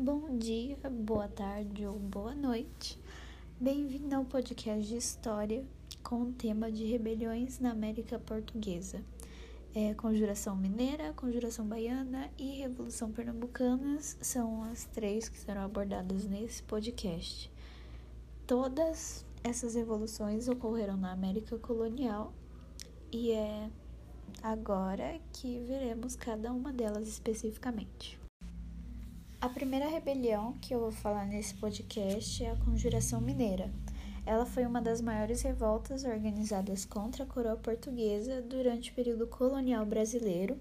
Bom dia, boa tarde ou boa noite. Bem-vindo ao podcast de história com o tema de rebeliões na América Portuguesa. É, Conjuração Mineira, Conjuração Baiana e Revolução Pernambucanas são as três que serão abordadas nesse podcast. Todas essas revoluções ocorreram na América colonial e é agora que veremos cada uma delas especificamente. A primeira rebelião que eu vou falar nesse podcast é a Conjuração Mineira. Ela foi uma das maiores revoltas organizadas contra a coroa portuguesa durante o período colonial brasileiro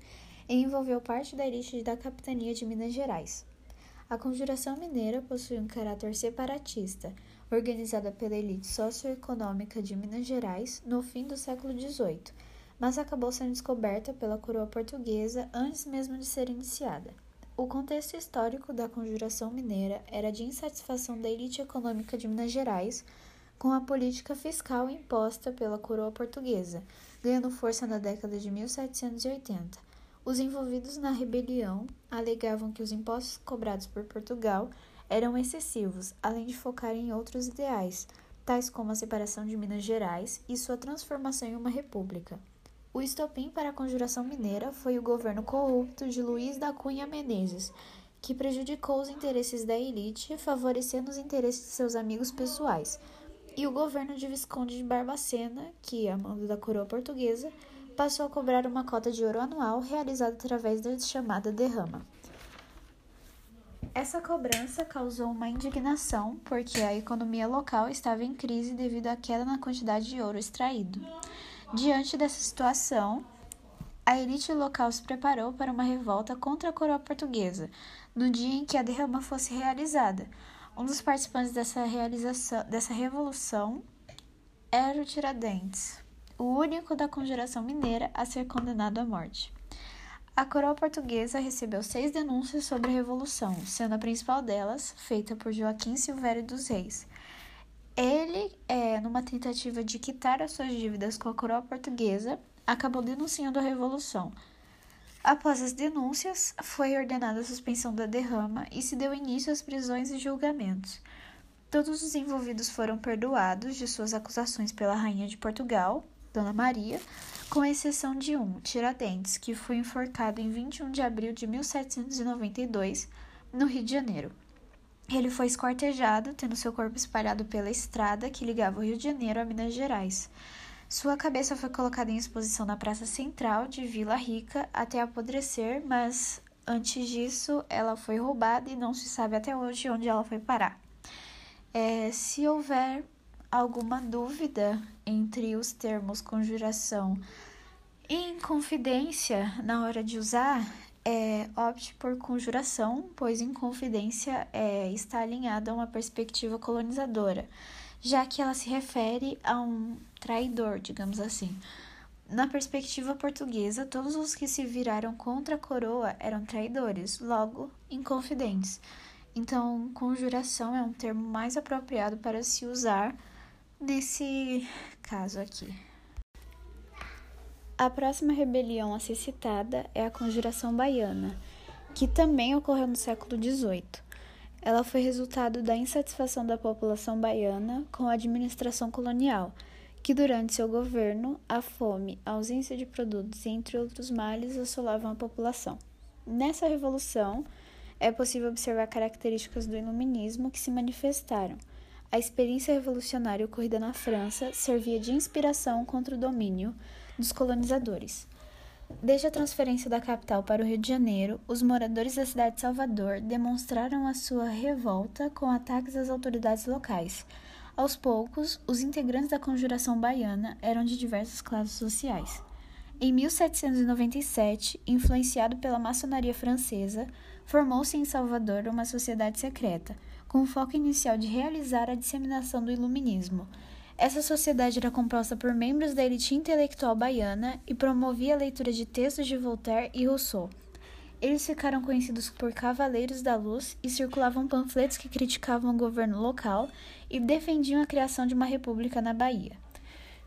e envolveu parte da elite da capitania de Minas Gerais. A Conjuração Mineira possui um caráter separatista, organizada pela elite socioeconômica de Minas Gerais no fim do século XVIII, mas acabou sendo descoberta pela coroa portuguesa antes mesmo de ser iniciada. O contexto histórico da Conjuração Mineira era de insatisfação da elite econômica de Minas Gerais com a política fiscal imposta pela coroa portuguesa, ganhando força na década de 1780. Os envolvidos na rebelião alegavam que os impostos cobrados por Portugal eram excessivos, além de focar em outros ideais, tais como a separação de Minas Gerais e sua transformação em uma república. O estopim para a Conjuração Mineira foi o governo corrupto de Luiz da Cunha Menezes, que prejudicou os interesses da elite, favorecendo os interesses de seus amigos pessoais, e o governo de Visconde de Barbacena, que, a mando da coroa portuguesa, passou a cobrar uma cota de ouro anual realizada através da chamada derrama. Essa cobrança causou uma indignação porque a economia local estava em crise devido à queda na quantidade de ouro extraído. Diante dessa situação, a elite local se preparou para uma revolta contra a coroa portuguesa, no dia em que a derrama fosse realizada. Um dos participantes dessa, realização, dessa revolução era o Tiradentes, o único da conjuração mineira a ser condenado à morte. A coroa portuguesa recebeu seis denúncias sobre a revolução, sendo a principal delas feita por Joaquim Silvério dos Reis. Ele, é, numa tentativa de quitar as suas dívidas com a coroa portuguesa, acabou denunciando a revolução. Após as denúncias, foi ordenada a suspensão da derrama e se deu início às prisões e julgamentos. Todos os envolvidos foram perdoados de suas acusações pela rainha de Portugal, Dona Maria, com exceção de um, Tiradentes, que foi enforcado em 21 de abril de 1792, no Rio de Janeiro. Ele foi esquartejado, tendo seu corpo espalhado pela estrada que ligava o Rio de Janeiro a Minas Gerais. Sua cabeça foi colocada em exposição na Praça Central de Vila Rica até apodrecer, mas antes disso ela foi roubada e não se sabe até hoje onde ela foi parar. É, se houver alguma dúvida entre os termos conjuração e inconfidência na hora de usar, é, opte por conjuração, pois Inconfidência é, está alinhada a uma perspectiva colonizadora, já que ela se refere a um traidor, digamos assim. Na perspectiva portuguesa, todos os que se viraram contra a coroa eram traidores, logo, inconfidentes. Então, conjuração é um termo mais apropriado para se usar nesse caso aqui. A próxima rebelião a ser citada é a Conjuração Baiana, que também ocorreu no século XVIII. Ela foi resultado da insatisfação da população baiana com a administração colonial, que durante seu governo, a fome, a ausência de produtos entre outros males assolavam a população. Nessa revolução, é possível observar características do iluminismo que se manifestaram. A experiência revolucionária ocorrida na França servia de inspiração contra o domínio dos colonizadores. Desde a transferência da capital para o Rio de Janeiro, os moradores da cidade de Salvador demonstraram a sua revolta com ataques às autoridades locais. Aos poucos, os integrantes da Conjuração Baiana eram de diversas classes sociais. Em 1797, influenciado pela maçonaria francesa, formou-se em Salvador uma sociedade secreta, com o foco inicial de realizar a disseminação do iluminismo. Essa sociedade era composta por membros da elite intelectual baiana e promovia a leitura de textos de Voltaire e Rousseau. Eles ficaram conhecidos por Cavaleiros da Luz e circulavam panfletos que criticavam o governo local e defendiam a criação de uma república na Bahia.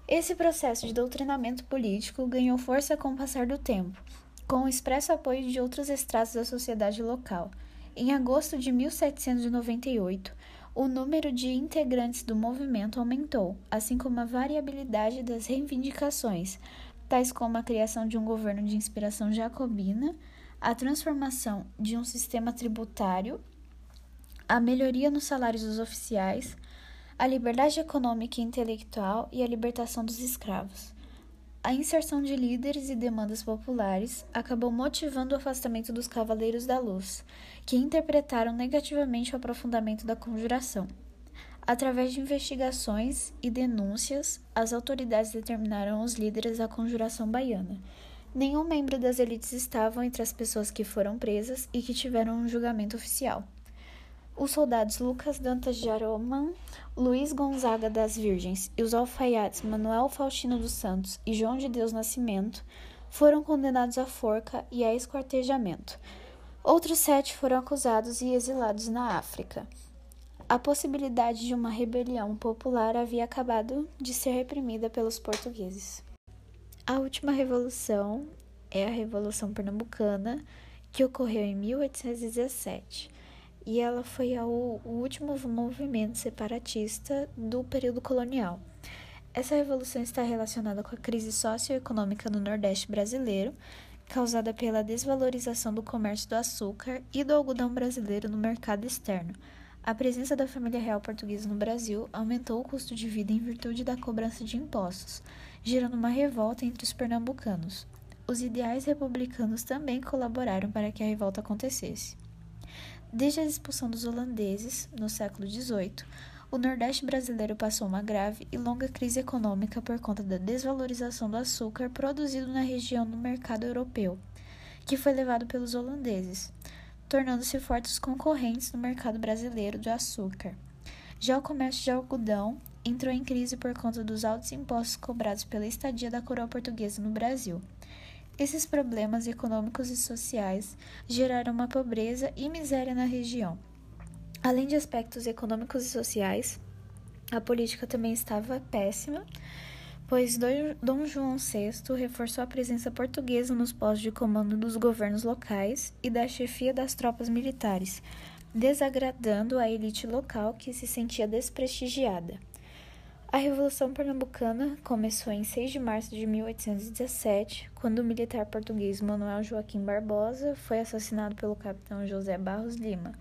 Esse processo de doutrinamento político ganhou força com o passar do tempo, com o expresso apoio de outros estratos da sociedade local. Em agosto de 1798, o número de integrantes do movimento aumentou, assim como a variabilidade das reivindicações, tais como a criação de um governo de inspiração jacobina, a transformação de um sistema tributário, a melhoria nos salários dos oficiais, a liberdade econômica e intelectual e a libertação dos escravos. A inserção de líderes e demandas populares acabou motivando o afastamento dos Cavaleiros da Luz, que interpretaram negativamente o aprofundamento da conjuração. Através de investigações e denúncias, as autoridades determinaram os líderes da conjuração baiana. Nenhum membro das elites estavam entre as pessoas que foram presas e que tiveram um julgamento oficial. Os soldados Lucas Dantas de Aroman, Luiz Gonzaga das Virgens e os alfaiates Manuel Faustino dos Santos e João de Deus Nascimento foram condenados à forca e a esquartejamento. Outros sete foram acusados e exilados na África. A possibilidade de uma rebelião popular havia acabado de ser reprimida pelos portugueses. A última revolução é a Revolução Pernambucana, que ocorreu em 1817 e ela foi o último movimento separatista do período colonial. Essa revolução está relacionada com a crise socioeconômica no Nordeste brasileiro, causada pela desvalorização do comércio do açúcar e do algodão brasileiro no mercado externo. A presença da família real portuguesa no Brasil aumentou o custo de vida em virtude da cobrança de impostos, gerando uma revolta entre os pernambucanos. Os ideais republicanos também colaboraram para que a revolta acontecesse. Desde a expulsão dos holandeses, no século XVIII, o Nordeste brasileiro passou uma grave e longa crise econômica por conta da desvalorização do açúcar produzido na região no mercado europeu, que foi levado pelos holandeses, tornando-se fortes concorrentes no mercado brasileiro de açúcar. Já o comércio de algodão entrou em crise por conta dos altos impostos cobrados pela estadia da coroa portuguesa no Brasil. Esses problemas econômicos e sociais geraram uma pobreza e miséria na região. Além de aspectos econômicos e sociais, a política também estava péssima, pois Dom João VI reforçou a presença portuguesa nos postos de comando dos governos locais e da chefia das tropas militares, desagradando a elite local que se sentia desprestigiada. A Revolução Pernambucana começou em 6 de março de 1817, quando o militar português Manuel Joaquim Barbosa foi assassinado pelo capitão José Barros Lima,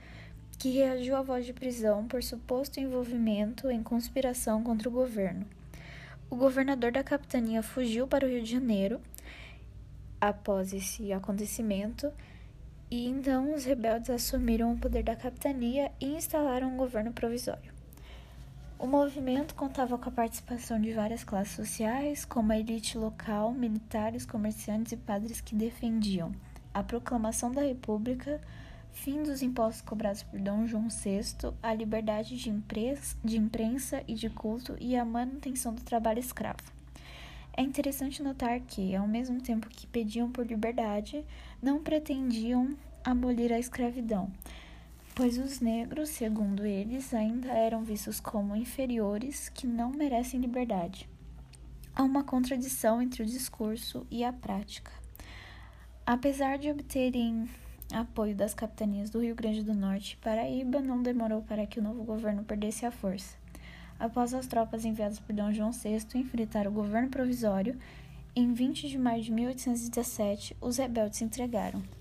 que reagiu à voz de prisão por suposto envolvimento em conspiração contra o governo. O governador da capitania fugiu para o Rio de Janeiro após esse acontecimento, e então os rebeldes assumiram o poder da capitania e instalaram um governo provisório. O movimento contava com a participação de várias classes sociais, como a elite local, militares, comerciantes e padres que defendiam a proclamação da República, fim dos impostos cobrados por Dom João VI, a liberdade de, de imprensa e de culto e a manutenção do trabalho escravo. É interessante notar que, ao mesmo tempo que pediam por liberdade, não pretendiam abolir a escravidão pois os negros, segundo eles, ainda eram vistos como inferiores que não merecem liberdade. Há uma contradição entre o discurso e a prática. Apesar de obterem apoio das capitanias do Rio Grande do Norte e Paraíba, não demorou para que o novo governo perdesse a força. Após as tropas enviadas por D. João VI enfrentar o governo provisório, em 20 de maio de 1817, os rebeldes se entregaram.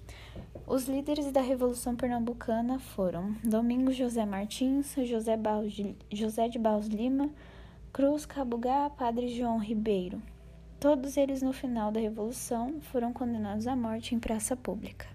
Os líderes da Revolução Pernambucana foram Domingos José Martins, José, de, José de Barros Lima, Cruz Cabugá, Padre João Ribeiro. Todos eles, no final da Revolução, foram condenados à morte em praça pública.